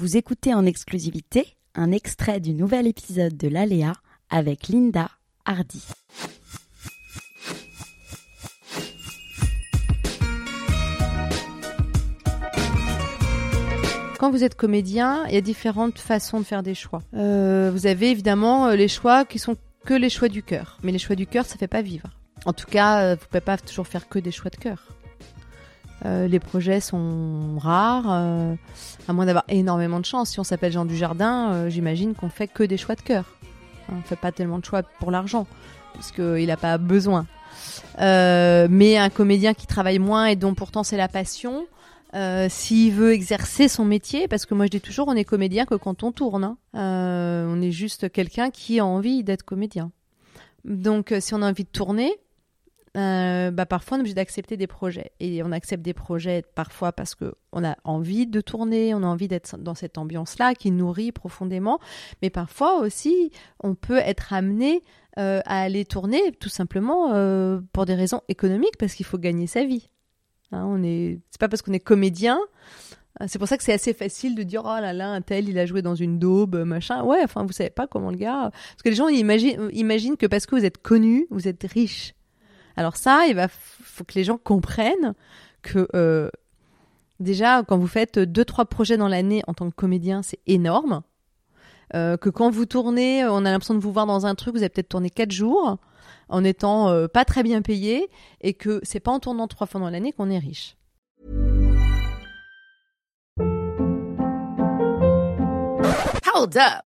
Vous écoutez en exclusivité un extrait du nouvel épisode de l'Aléa avec Linda Hardy. Quand vous êtes comédien, il y a différentes façons de faire des choix. Euh, vous avez évidemment euh, les choix qui sont que les choix du cœur. Mais les choix du cœur, ça fait pas vivre. En tout cas, euh, vous pouvez pas toujours faire que des choix de cœur. Euh, les projets sont rares, euh, à moins d'avoir énormément de chance. Si on s'appelle Jean Dujardin, euh, j'imagine qu'on fait que des choix de cœur. Hein, On fait pas tellement de choix pour l'argent, parce qu'il n'a pas besoin. Euh, mais un comédien qui travaille moins et dont pourtant c'est la passion, euh, s'il veut exercer son métier, parce que moi je dis toujours, on est comédien que quand on tourne. hein. Euh, on est juste quelqu'un qui a envie d'être comédien. Donc si on a envie de tourner, euh, bah parfois on est obligé d'accepter des projets. Et on accepte des projets parfois parce que on a envie de tourner, on a envie d'être dans cette ambiance-là qui nourrit profondément. Mais parfois aussi, on peut être amené euh, à aller tourner tout simplement euh, pour des raisons économiques parce qu'il faut gagner sa vie. Hein, on est, c'est pas parce qu'on est comédien. C'est pour ça que c'est assez facile de dire oh là là un tel il a joué dans une daube machin ouais enfin vous savez pas comment le gars parce que les gens imaginent, imaginent que parce que vous êtes connu vous êtes riche alors ça, il faut que les gens comprennent que euh, déjà quand vous faites deux trois projets dans l'année en tant que comédien, c'est énorme. Euh, que quand vous tournez, on a l'impression de vous voir dans un truc, vous avez peut-être tourné quatre jours en étant euh, pas très bien payé et que c'est pas en tournant trois fois dans l'année qu'on est riche. Hold up.